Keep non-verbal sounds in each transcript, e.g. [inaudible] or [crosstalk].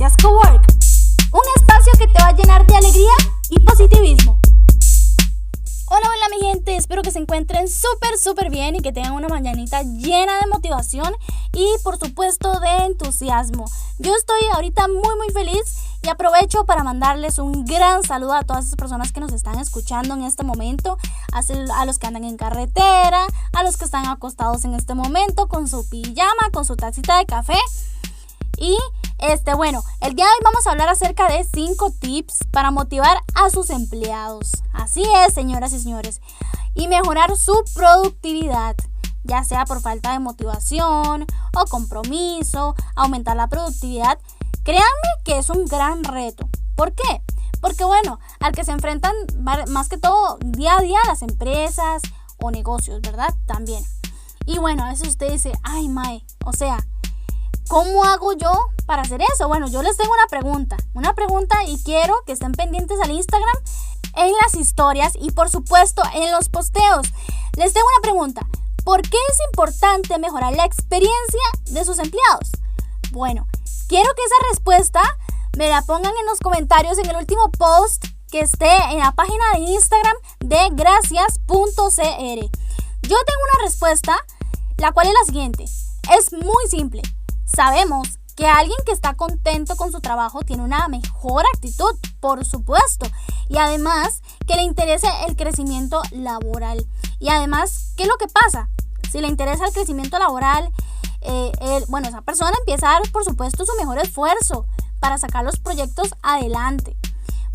Cowork, un espacio que te va a llenar de alegría y positivismo. Hola, hola mi gente, espero que se encuentren súper, súper bien y que tengan una mañanita llena de motivación y por supuesto de entusiasmo. Yo estoy ahorita muy, muy feliz y aprovecho para mandarles un gran saludo a todas esas personas que nos están escuchando en este momento, a los que andan en carretera, a los que están acostados en este momento con su pijama, con su tacita de café. Y este, bueno, el día de hoy vamos a hablar acerca de 5 tips para motivar a sus empleados. Así es, señoras y señores. Y mejorar su productividad, ya sea por falta de motivación o compromiso, aumentar la productividad. Créanme que es un gran reto. ¿Por qué? Porque bueno, al que se enfrentan más que todo día a día las empresas o negocios, ¿verdad? También. Y bueno, a veces usted dice, ay, Mae, o sea, ¿Cómo hago yo para hacer eso? Bueno, yo les tengo una pregunta, una pregunta y quiero que estén pendientes al Instagram, en las historias y por supuesto en los posteos. Les tengo una pregunta, ¿por qué es importante mejorar la experiencia de sus empleados? Bueno, quiero que esa respuesta me la pongan en los comentarios en el último post que esté en la página de Instagram de gracias.cr. Yo tengo una respuesta, la cual es la siguiente. Es muy simple. Sabemos que alguien que está contento con su trabajo tiene una mejor actitud, por supuesto, y además que le interesa el crecimiento laboral. Y además, ¿qué es lo que pasa? Si le interesa el crecimiento laboral, eh, bueno, esa persona empieza a dar, por supuesto, su mejor esfuerzo para sacar los proyectos adelante.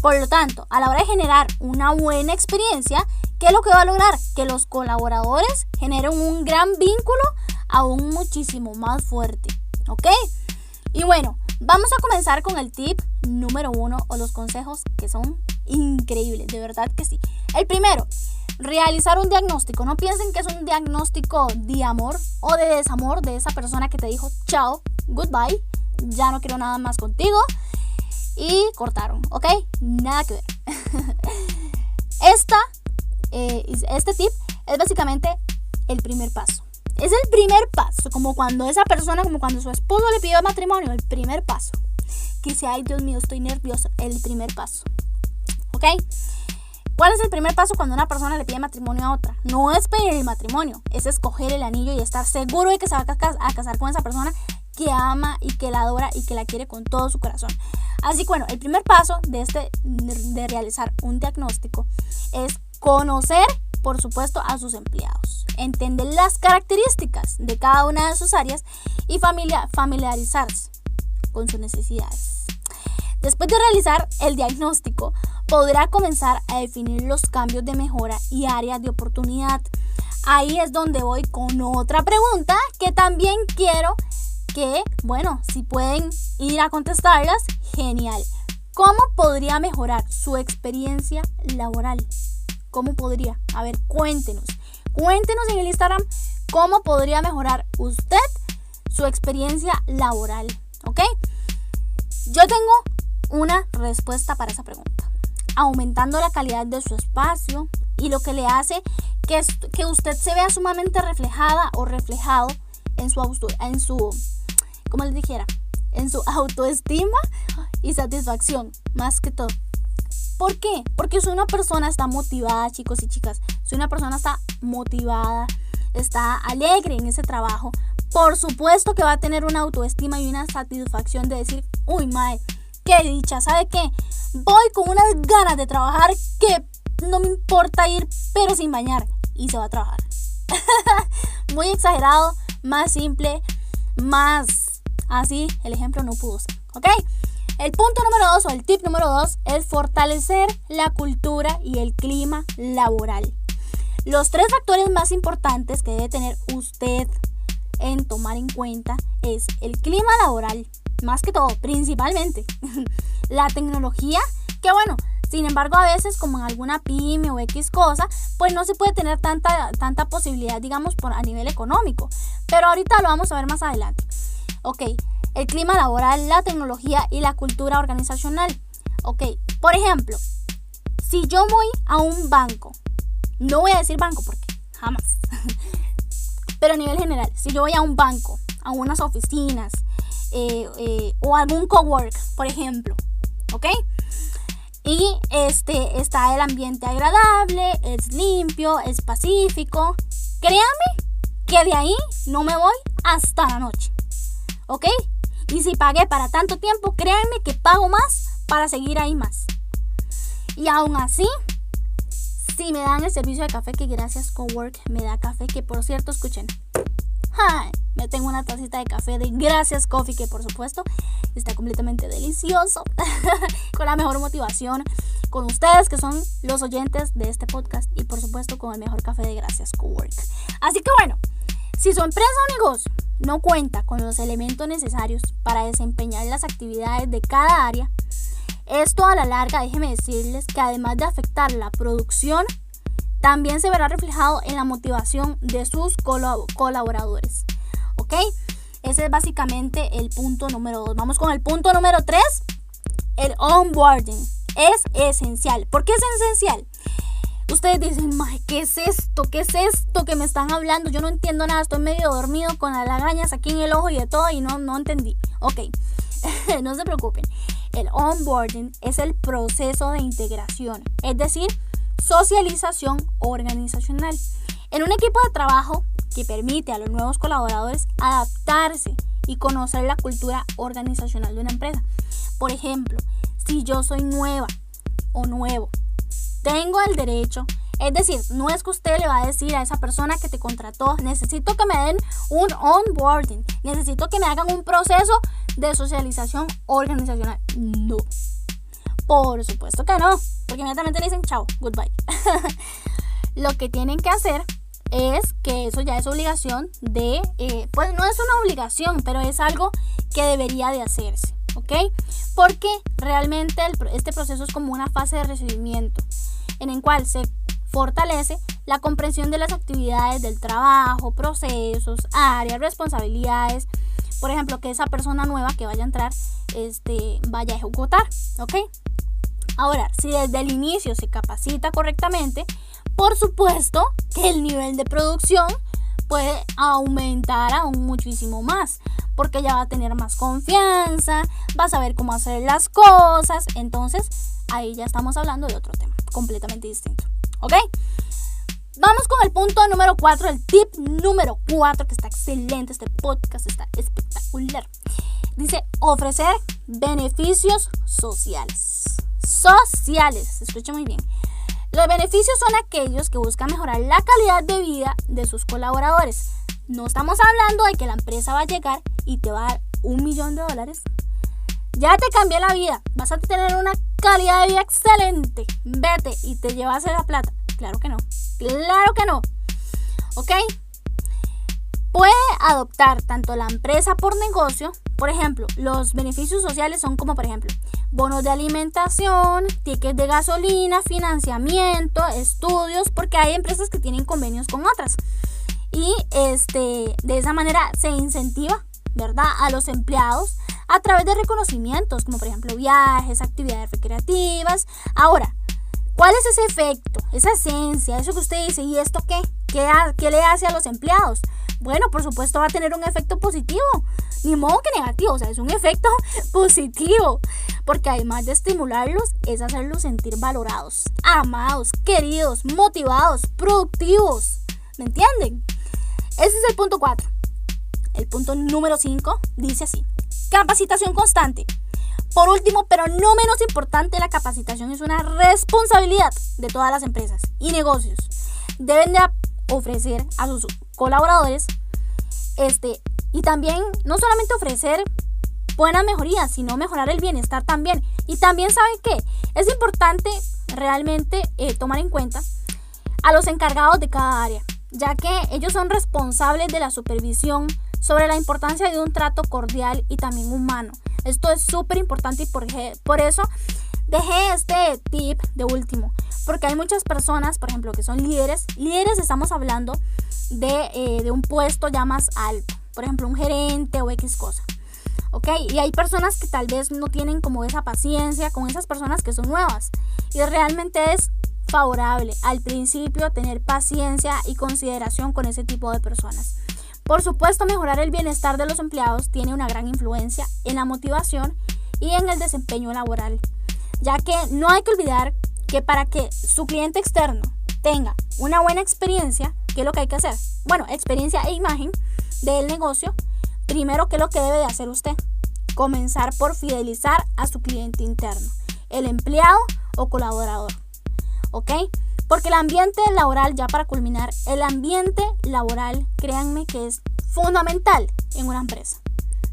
Por lo tanto, a la hora de generar una buena experiencia, ¿qué es lo que va a lograr? Que los colaboradores generen un gran vínculo aún muchísimo más fuerte. ¿Ok? Y bueno, vamos a comenzar con el tip número uno o los consejos que son increíbles, de verdad que sí. El primero, realizar un diagnóstico. No piensen que es un diagnóstico de amor o de desamor de esa persona que te dijo chao, goodbye, ya no quiero nada más contigo y cortaron, ¿ok? Nada que ver. [laughs] Esta, eh, este tip es básicamente el primer paso. Es el primer paso, como cuando esa persona, como cuando su esposo le pidió matrimonio, el primer paso. Que dice, ay Dios mío, estoy nervioso, el primer paso. ¿Ok? ¿Cuál es el primer paso cuando una persona le pide matrimonio a otra? No es pedir el matrimonio, es escoger el anillo y estar seguro de que se va a casar con esa persona que ama y que la adora y que la quiere con todo su corazón. Así que bueno, el primer paso de este de realizar un diagnóstico es conocer por supuesto, a sus empleados. Entender las características de cada una de sus áreas y familiarizarse con sus necesidades. Después de realizar el diagnóstico, podrá comenzar a definir los cambios de mejora y áreas de oportunidad. Ahí es donde voy con otra pregunta que también quiero que, bueno, si pueden ir a contestarlas, genial. ¿Cómo podría mejorar su experiencia laboral? ¿Cómo podría? A ver, cuéntenos. Cuéntenos en el Instagram cómo podría mejorar usted su experiencia laboral. ¿Ok? Yo tengo una respuesta para esa pregunta. Aumentando la calidad de su espacio y lo que le hace que, que usted se vea sumamente reflejada o reflejado en su, en su, como les dijera, en su [laughs] autoestima y satisfacción, más que todo. ¿Por qué? Porque si una persona está motivada, chicos y chicas, si una persona está motivada, está alegre en ese trabajo, por supuesto que va a tener una autoestima y una satisfacción de decir, uy, mae, qué dicha, ¿sabe qué? Voy con unas ganas de trabajar que no me importa ir, pero sin bañar. Y se va a trabajar. [laughs] Muy exagerado, más simple, más así, el ejemplo no pudo ser, ¿ok? El punto número dos o el tip número dos es fortalecer la cultura y el clima laboral. Los tres factores más importantes que debe tener usted en tomar en cuenta es el clima laboral, más que todo, principalmente. [laughs] la tecnología, que bueno, sin embargo, a veces como en alguna pyme o X cosa, pues no se puede tener tanta, tanta posibilidad, digamos, por, a nivel económico. Pero ahorita lo vamos a ver más adelante. Ok, el clima laboral, la tecnología y la cultura organizacional. Ok, por ejemplo, si yo voy a un banco, no voy a decir banco porque jamás, [laughs] pero a nivel general, si yo voy a un banco, a unas oficinas eh, eh, o algún cowork, por ejemplo. ¿Ok? Y este está el ambiente agradable, es limpio, es pacífico. Créame que de ahí no me voy hasta la noche. ¿Ok? Y si pagué para tanto tiempo, créanme que pago más para seguir ahí más. Y aún así, si me dan el servicio de café que gracias Cowork me da café, que por cierto, escuchen. Me tengo una tacita de café de Gracias Coffee, que por supuesto está completamente delicioso. [laughs] con la mejor motivación, con ustedes que son los oyentes de este podcast y por supuesto con el mejor café de Gracias Cowork. Así que bueno, si su empresa o negocio no cuenta con los elementos necesarios para desempeñar las actividades de cada área, esto a la larga, déjenme decirles que además de afectar la producción, también se verá reflejado en la motivación de sus colaboradores. ¿Ok? Ese es básicamente el punto número 2. Vamos con el punto número 3. El onboarding es esencial. ¿Por qué es esencial? Ustedes dicen, ¿qué es esto? ¿Qué es esto que me están hablando? Yo no entiendo nada, estoy medio dormido con las lagañas aquí en el ojo y de todo y no, no entendí. Ok, [laughs] no se preocupen. El onboarding es el proceso de integración, es decir, socialización organizacional. En un equipo de trabajo que permite a los nuevos colaboradores adaptarse y conocer la cultura organizacional de una empresa. Por ejemplo, si yo soy nueva o nuevo, tengo el derecho, es decir, no es que usted le va a decir a esa persona que te contrató, necesito que me den un onboarding, necesito que me hagan un proceso de socialización organizacional. No. Por supuesto que no, porque inmediatamente le dicen chao, goodbye. [laughs] Lo que tienen que hacer es que eso ya es obligación de, eh, pues no es una obligación, pero es algo que debería de hacerse, ¿ok? Porque realmente este proceso es como una fase de recibimiento en el cual se fortalece la comprensión de las actividades del trabajo, procesos, áreas, responsabilidades, por ejemplo, que esa persona nueva que vaya a entrar este, vaya a ejecutar, ¿ok? Ahora, si desde el inicio se capacita correctamente, por supuesto que el nivel de producción puede aumentar aún muchísimo más, porque ya va a tener más confianza, va a saber cómo hacer las cosas, entonces ahí ya estamos hablando de otro tema completamente distinto, ¿ok? Vamos con el punto número 4, el tip número 4, que está excelente, este podcast está espectacular. Dice, ofrecer beneficios sociales. Sociales, escucha muy bien. Los beneficios son aquellos que buscan mejorar la calidad de vida de sus colaboradores. No estamos hablando de que la empresa va a llegar y te va a dar un millón de dólares. Ya te cambié la vida, vas a tener una calidad de vida excelente. Vete y te llevas la plata. Claro que no. Claro que no. ¿Ok? Puede adoptar tanto la empresa por negocio, por ejemplo, los beneficios sociales son como por ejemplo bonos de alimentación, tickets de gasolina, financiamiento, estudios, porque hay empresas que tienen convenios con otras. Y este, de esa manera se incentiva, ¿verdad?, a los empleados a través de reconocimientos, como por ejemplo viajes, actividades recreativas. Ahora, ¿Cuál es ese efecto, esa esencia, eso que usted dice? ¿Y esto qué? ¿Qué, le hace a los empleados? Bueno, por supuesto va a tener un efecto positivo, ni modo que negativo, o sea, es un efecto [laughs] positivo, porque además de estimularlos, es hacerlos sentir valorados, amados, queridos, motivados, productivos. ¿Me entienden? Ese es el punto 4. El punto número 5 dice así, capacitación constante. Por último, pero no menos importante, la capacitación es una responsabilidad de todas las empresas y negocios. Deben de ofrecer a sus colaboradores este y también no solamente ofrecer buenas mejorías, sino mejorar el bienestar también. Y también saben que es importante realmente eh, tomar en cuenta a los encargados de cada área, ya que ellos son responsables de la supervisión sobre la importancia de un trato cordial y también humano. Esto es súper importante y por, por eso dejé este tip de último. Porque hay muchas personas, por ejemplo, que son líderes. Líderes estamos hablando de, eh, de un puesto ya más alto. Por ejemplo, un gerente o X cosa. ¿ok? Y hay personas que tal vez no tienen como esa paciencia con esas personas que son nuevas. Y realmente es favorable al principio tener paciencia y consideración con ese tipo de personas. Por supuesto, mejorar el bienestar de los empleados tiene una gran influencia en la motivación y en el desempeño laboral, ya que no hay que olvidar que para que su cliente externo tenga una buena experiencia, ¿qué es lo que hay que hacer? Bueno, experiencia e imagen del negocio, primero, ¿qué es lo que debe de hacer usted? Comenzar por fidelizar a su cliente interno, el empleado o colaborador. ¿Ok? Porque el ambiente laboral, ya para culminar, el ambiente laboral, créanme que es fundamental en una empresa.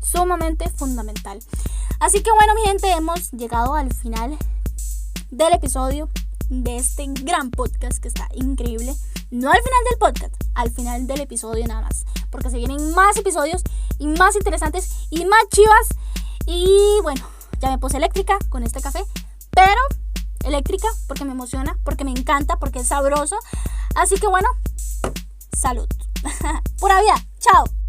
Sumamente fundamental. Así que bueno, mi gente, hemos llegado al final del episodio de este gran podcast que está increíble. No al final del podcast, al final del episodio nada más. Porque se vienen más episodios y más interesantes y más chivas. Y bueno, ya me puse eléctrica con este café. Pero eléctrica porque me emociona, porque me encanta, porque es sabroso. Así que bueno, salud. [laughs] Pura vida. Chao.